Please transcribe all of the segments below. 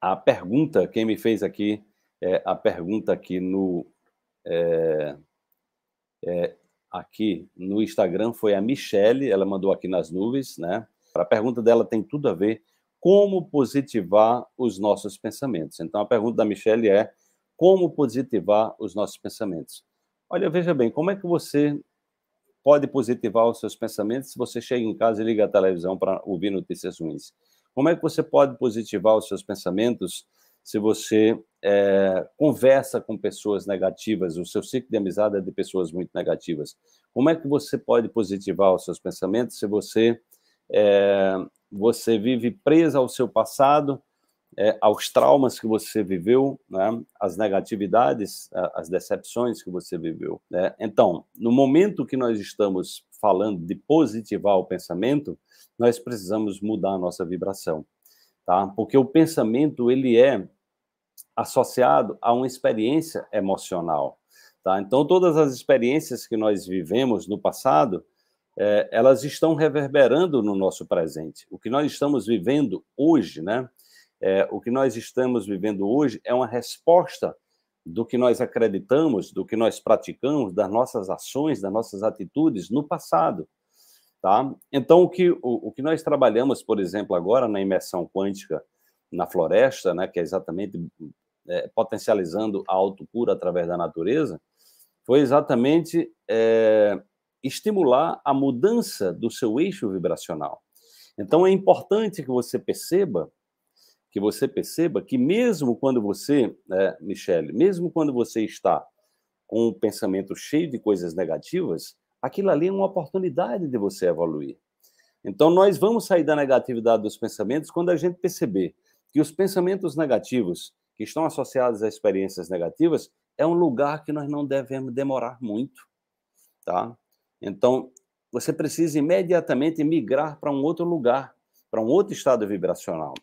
a pergunta, quem me fez aqui, é, a pergunta aqui no é, é, aqui no Instagram foi a Michele, ela mandou aqui nas nuvens, né? A pergunta dela tem tudo a ver como positivar os nossos pensamentos. Então a pergunta da Michele é como positivar os nossos pensamentos. Olha, veja bem, como é que você pode positivar os seus pensamentos se você chega em casa e liga a televisão para ouvir notícias ruins? Como é que você pode positivar os seus pensamentos se você é, conversa com pessoas negativas, o seu ciclo de amizade é de pessoas muito negativas? Como é que você pode positivar os seus pensamentos se você é, você vive presa ao seu passado, é, aos traumas que você viveu, né, as negatividades, as decepções que você viveu. Né? Então, no momento que nós estamos falando de positivar o pensamento, nós precisamos mudar a nossa vibração, tá? Porque o pensamento ele é associado a uma experiência emocional, tá? Então todas as experiências que nós vivemos no passado, é, elas estão reverberando no nosso presente. O que nós estamos vivendo hoje, né? É, o que nós estamos vivendo hoje é uma resposta do que nós acreditamos, do que nós praticamos, das nossas ações, das nossas atitudes no passado. Tá? Então, o que, o, o que nós trabalhamos, por exemplo, agora na imersão quântica na floresta, né, que é exatamente é, potencializando a autocura através da natureza, foi exatamente é, estimular a mudança do seu eixo vibracional. Então, é importante que você perceba que você perceba que mesmo quando você, né, Michele, mesmo quando você está com um pensamento cheio de coisas negativas, aquilo ali é uma oportunidade de você evoluir. Então, nós vamos sair da negatividade dos pensamentos quando a gente perceber que os pensamentos negativos que estão associados a experiências negativas é um lugar que nós não devemos demorar muito, tá? Então, você precisa imediatamente migrar para um outro lugar, para um outro estado vibracional.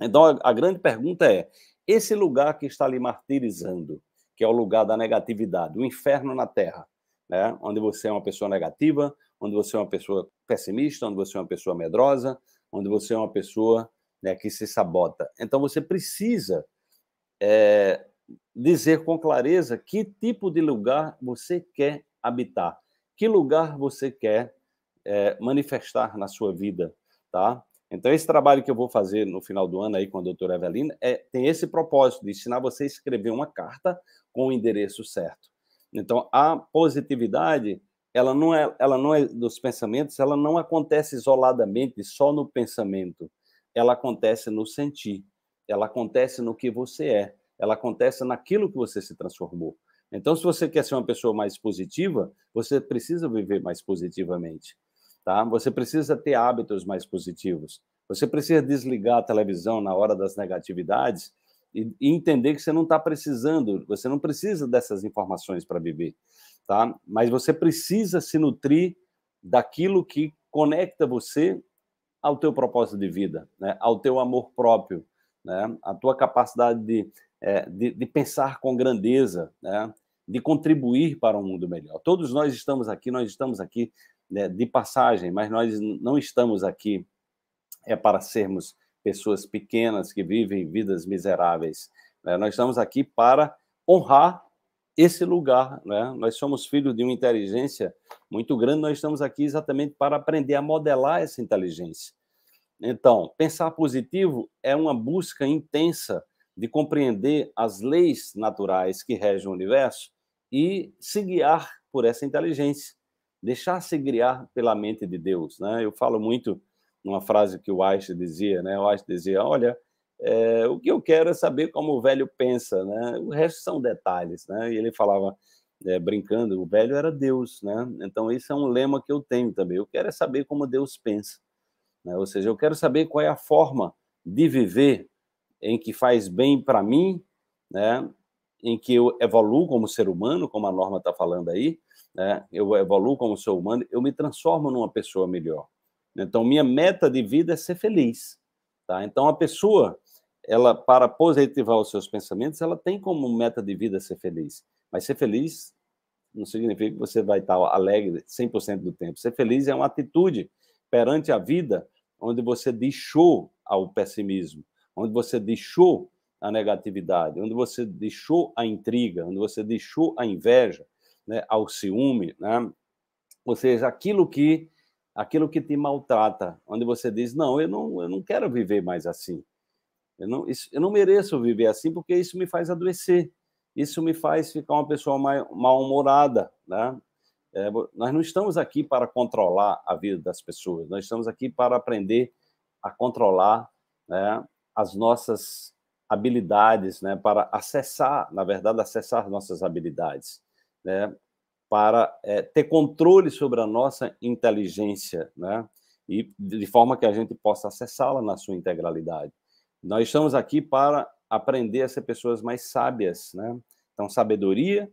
Então, a, a grande pergunta é: esse lugar que está lhe martirizando, que é o lugar da negatividade, o inferno na Terra, né? onde você é uma pessoa negativa, onde você é uma pessoa pessimista, onde você é uma pessoa medrosa, onde você é uma pessoa né, que se sabota. Então você precisa é, dizer com clareza que tipo de lugar você quer habitar, que lugar você quer é, manifestar na sua vida, tá? Então, esse trabalho que eu vou fazer no final do ano aí com a doutora Evelina é, tem esse propósito de ensinar você a escrever uma carta com o endereço certo. Então, a positividade, ela não é, ela não é dos pensamentos, ela não acontece isoladamente só no pensamento. Ela acontece no sentir. Ela acontece no que você é. Ela acontece naquilo que você se transformou. Então, se você quer ser uma pessoa mais positiva, você precisa viver mais positivamente, tá? Você precisa ter hábitos mais positivos. Você precisa desligar a televisão na hora das negatividades e, e entender que você não está precisando, você não precisa dessas informações para viver, tá? Mas você precisa se nutrir daquilo que conecta você ao teu propósito de vida, né? ao teu amor próprio, né? a tua capacidade de, é, de, de, pensar com grandeza, né? de contribuir para um mundo melhor. Todos nós estamos aqui, nós estamos aqui né, de passagem, mas nós não estamos aqui é para sermos pessoas pequenas que vivem vidas miseráveis. Né? Nós estamos aqui para honrar esse lugar. Né? Nós somos filhos de uma inteligência muito grande, nós estamos aqui exatamente para aprender a modelar essa inteligência. Então, pensar positivo é uma busca intensa de compreender as leis naturais que regem o universo e se guiar por essa inteligência, deixar-se guiar pela mente de Deus. Né? Eu falo muito uma frase que o Einstein dizia, né? O Einstein dizia, olha, é, o que eu quero é saber como o velho pensa, né? O resto são detalhes, né? E ele falava, é, brincando, o velho era Deus, né? Então, isso é um lema que eu tenho também. Eu quero é saber como Deus pensa. Né? Ou seja, eu quero saber qual é a forma de viver em que faz bem para mim, né? Em que eu evoluo como ser humano, como a norma está falando aí, né? Eu evoluo como ser humano, eu me transformo numa pessoa melhor. Então, minha meta de vida é ser feliz. Tá? Então, a pessoa, ela para positivar os seus pensamentos, ela tem como meta de vida ser feliz. Mas ser feliz não significa que você vai estar alegre 100% do tempo. Ser feliz é uma atitude perante a vida onde você show ao pessimismo, onde você deixou a negatividade, onde você deixou a intriga, onde você deixou a inveja, né, ao ciúme, né? ou seja, aquilo que aquilo que te maltrata, onde você diz não, eu não, eu não quero viver mais assim, eu não, isso, eu não mereço viver assim porque isso me faz adoecer, isso me faz ficar uma pessoa mal-humorada, né? É, nós não estamos aqui para controlar a vida das pessoas, nós estamos aqui para aprender a controlar né, as nossas habilidades, né, para acessar, na verdade, acessar nossas habilidades, né, para é, ter controle sobre a nossa inteligência, né, e de forma que a gente possa acessá-la na sua integralidade. Nós estamos aqui para aprender a ser pessoas mais sábias, né? Então, sabedoria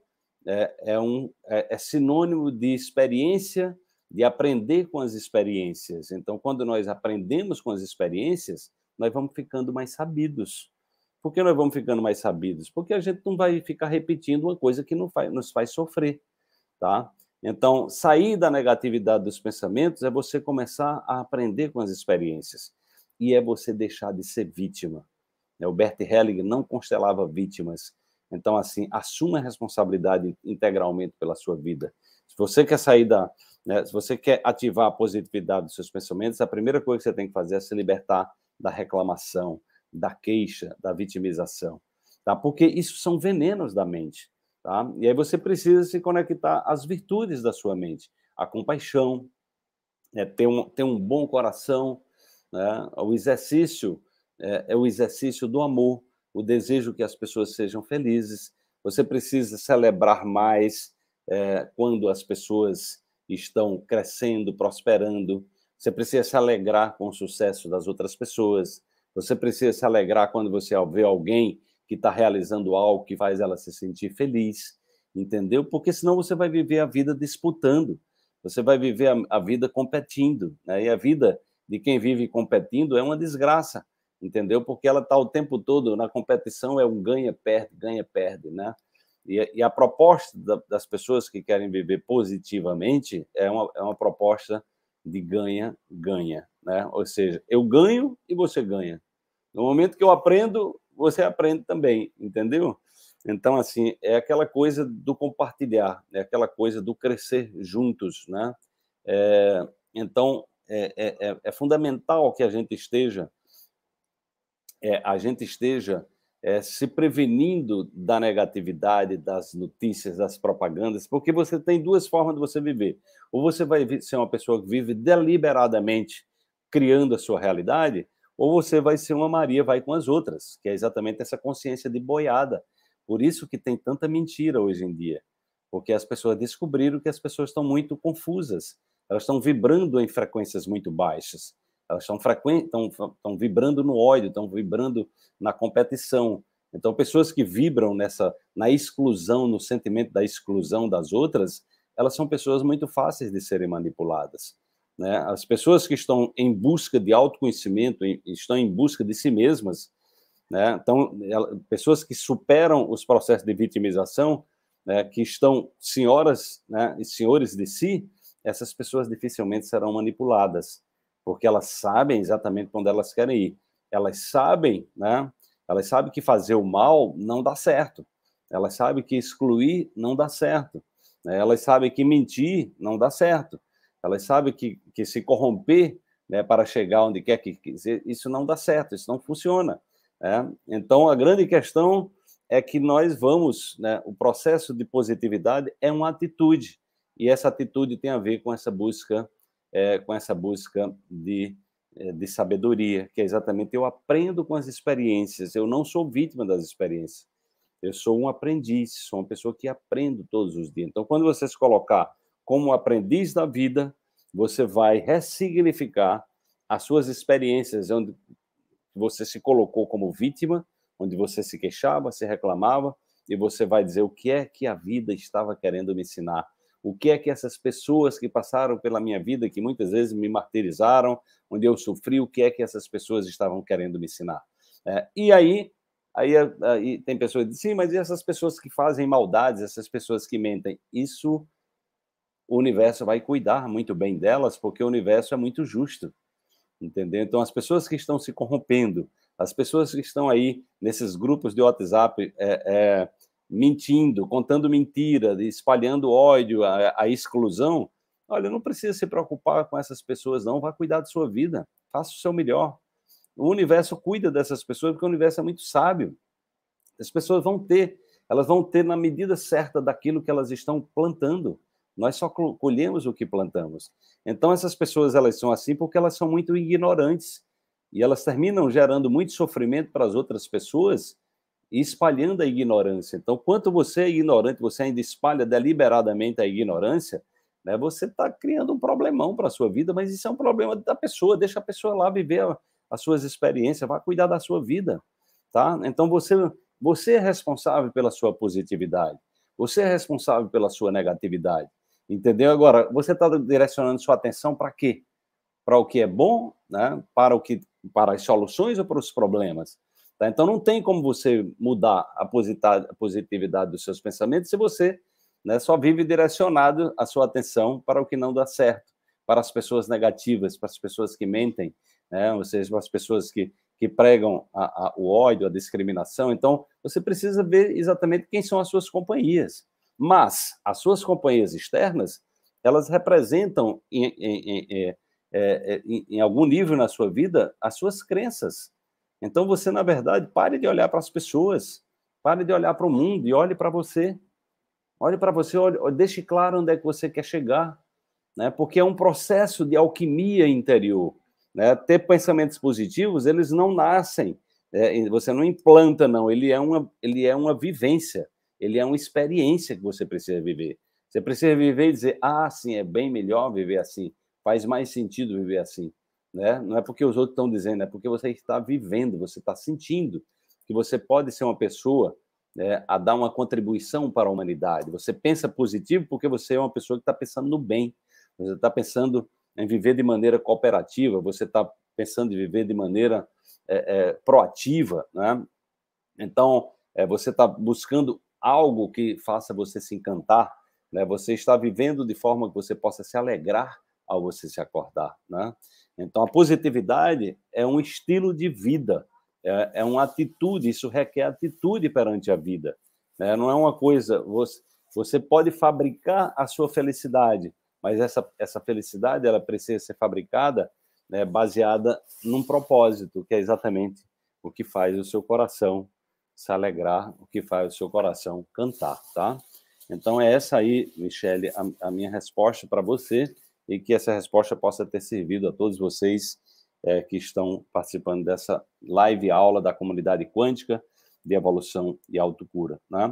é, é um, é, é sinônimo de experiência, de aprender com as experiências. Então, quando nós aprendemos com as experiências, nós vamos ficando mais sabidos. Por que nós vamos ficando mais sabidos? Porque a gente não vai ficar repetindo uma coisa que não faz, nos faz sofrer, tá? Então, sair da negatividade dos pensamentos é você começar a aprender com as experiências e é você deixar de ser vítima. O Bert Helling não constelava vítimas. Então, assim, assuma a responsabilidade integralmente pela sua vida. Se você quer sair da, né, se você quer ativar a positividade dos seus pensamentos, a primeira coisa que você tem que fazer é se libertar da reclamação, da queixa, da vitimização, tá? Porque isso são venenos da mente, tá? E aí você precisa se conectar às virtudes da sua mente, a compaixão, é, ter, um, ter um bom coração, né? O exercício é, é o exercício do amor, o desejo que as pessoas sejam felizes. Você precisa celebrar mais é, quando as pessoas estão crescendo, prosperando. Você precisa se alegrar com o sucesso das outras pessoas. Você precisa se alegrar quando você vê alguém que está realizando algo que faz ela se sentir feliz, entendeu? Porque senão você vai viver a vida disputando, você vai viver a, a vida competindo, né? E a vida de quem vive competindo é uma desgraça, entendeu? Porque ela está o tempo todo na competição, é um ganha-perde, ganha-perde, né? E, e, a proposta da, das pessoas que querem viver positivamente é uma, é uma proposta de ganha-ganha, né? Ou seja, eu ganho e você ganha. No momento que eu aprendo, você aprende também, entendeu? Então, assim, é aquela coisa do compartilhar, é aquela coisa do crescer juntos, né? É, então, é, é, é, é fundamental que a gente esteja, é, a gente esteja é, se prevenindo da negatividade, das notícias, das propagandas, porque você tem duas formas de você viver. Ou você vai ser uma pessoa que vive deliberadamente criando a sua realidade, ou você vai ser uma Maria, vai com as outras, que é exatamente essa consciência de boiada. Por isso que tem tanta mentira hoje em dia, porque as pessoas descobriram que as pessoas estão muito confusas, elas estão vibrando em frequências muito baixas elas estão, frequen... estão, estão vibrando no ódio, estão vibrando na competição. Então, pessoas que vibram nessa na exclusão, no sentimento da exclusão das outras, elas são pessoas muito fáceis de serem manipuladas. Né? As pessoas que estão em busca de autoconhecimento, estão em busca de si mesmas, né? então, pessoas que superam os processos de vitimização, né? que estão senhoras né? e senhores de si, essas pessoas dificilmente serão manipuladas porque elas sabem exatamente onde elas querem ir. Elas sabem, né? Elas sabem que fazer o mal não dá certo. Elas sabem que excluir não dá certo. Né? Elas sabem que mentir não dá certo. Elas sabem que, que se corromper né, para chegar onde quer que quiser, isso não dá certo, isso não funciona. Né? Então, a grande questão é que nós vamos, né, o processo de positividade é uma atitude, e essa atitude tem a ver com essa busca é, com essa busca de, é, de sabedoria, que é exatamente eu aprendo com as experiências, eu não sou vítima das experiências, eu sou um aprendiz, sou uma pessoa que aprendo todos os dias. Então, quando você se colocar como aprendiz da vida, você vai ressignificar as suas experiências, onde você se colocou como vítima, onde você se queixava, se reclamava, e você vai dizer o que é que a vida estava querendo me ensinar o que é que essas pessoas que passaram pela minha vida, que muitas vezes me martirizaram, onde eu sofri, o que é que essas pessoas estavam querendo me ensinar. É, e aí, aí, aí tem pessoas que dizem, sim, mas e essas pessoas que fazem maldades, essas pessoas que mentem? Isso o universo vai cuidar muito bem delas, porque o universo é muito justo, entendeu? Então, as pessoas que estão se corrompendo, As pessoas que estão aí nesses grupos de WhatsApp é, é, mentindo, contando mentira, espalhando ódio, a, a, exclusão, olha, não precisa se preocupar com essas pessoas, não. Vá cuidar da sua vida, faça o seu melhor. O universo cuida dessas pessoas porque o universo é muito sábio. As pessoas vão ter, elas vão ter na medida certa daquilo que elas estão plantando. Nós só colhemos o que plantamos. Então essas pessoas elas são assim porque elas são muito ignorantes e elas terminam gerando muito sofrimento para as outras pessoas e espalhando a ignorância. Então, quanto você é ignorante, você ainda espalha deliberadamente a ignorância, né, você está criando um problemão para a sua vida, mas isso é um problema da pessoa, deixa a pessoa lá viver as suas experiências, vai cuidar da sua vida, tá? Então, você, você é responsável pela sua positividade, você é responsável pela sua negatividade, entendeu? Agora, você está direcionando sua atenção para quê? Para o que é bom, né? para, o que, para as soluções ou para os problemas? Tá? Então, não tem como você mudar a positividade dos seus pensamentos se você né, só vive direcionado a sua atenção para o que não dá certo, para as pessoas negativas, para as pessoas que mentem, né, ou seja, para as pessoas que, que pregam a, a, o ódio, a discriminação. Então, você precisa ver exatamente quem são as suas companhias. Mas as suas companhias externas, elas representam, em, em, em, é, é, em algum nível na sua vida, as suas crenças. Então, você, na verdade, pare de olhar para as pessoas, pare de olhar para o mundo e olhe para você. Olhe para você, olhe, deixe claro onde é que você quer chegar, né? porque é um processo de alquimia interior. Né? Ter pensamentos positivos, eles não nascem, é, você não implanta, não, ele é, uma, ele é uma vivência, ele é uma experiência que você precisa viver. Você precisa viver e dizer, ah, sim, é bem melhor viver assim, faz mais sentido viver assim. Né? Não é porque os outros estão dizendo, é porque você está vivendo, você está sentindo que você pode ser uma pessoa né, a dar uma contribuição para a humanidade. Você pensa positivo porque você é uma pessoa que está pensando no bem, você está pensando em viver de maneira cooperativa, você está pensando em viver de maneira é, é, proativa, né? Então, é, você está buscando algo que faça você se encantar, né? Você está vivendo de forma que você possa se alegrar ao você se acordar, né? Então, a positividade é um estilo de vida, é, é uma atitude, isso requer atitude perante a vida. Né? Não é uma coisa, você, você pode fabricar a sua felicidade, mas essa, essa felicidade ela precisa ser fabricada né, baseada num propósito, que é exatamente o que faz o seu coração se alegrar, o que faz o seu coração cantar, tá? Então é essa aí, Michele, a, a minha resposta para você e que essa resposta possa ter servido a todos vocês é, que estão participando dessa live aula da comunidade quântica de evolução e autocura. Né?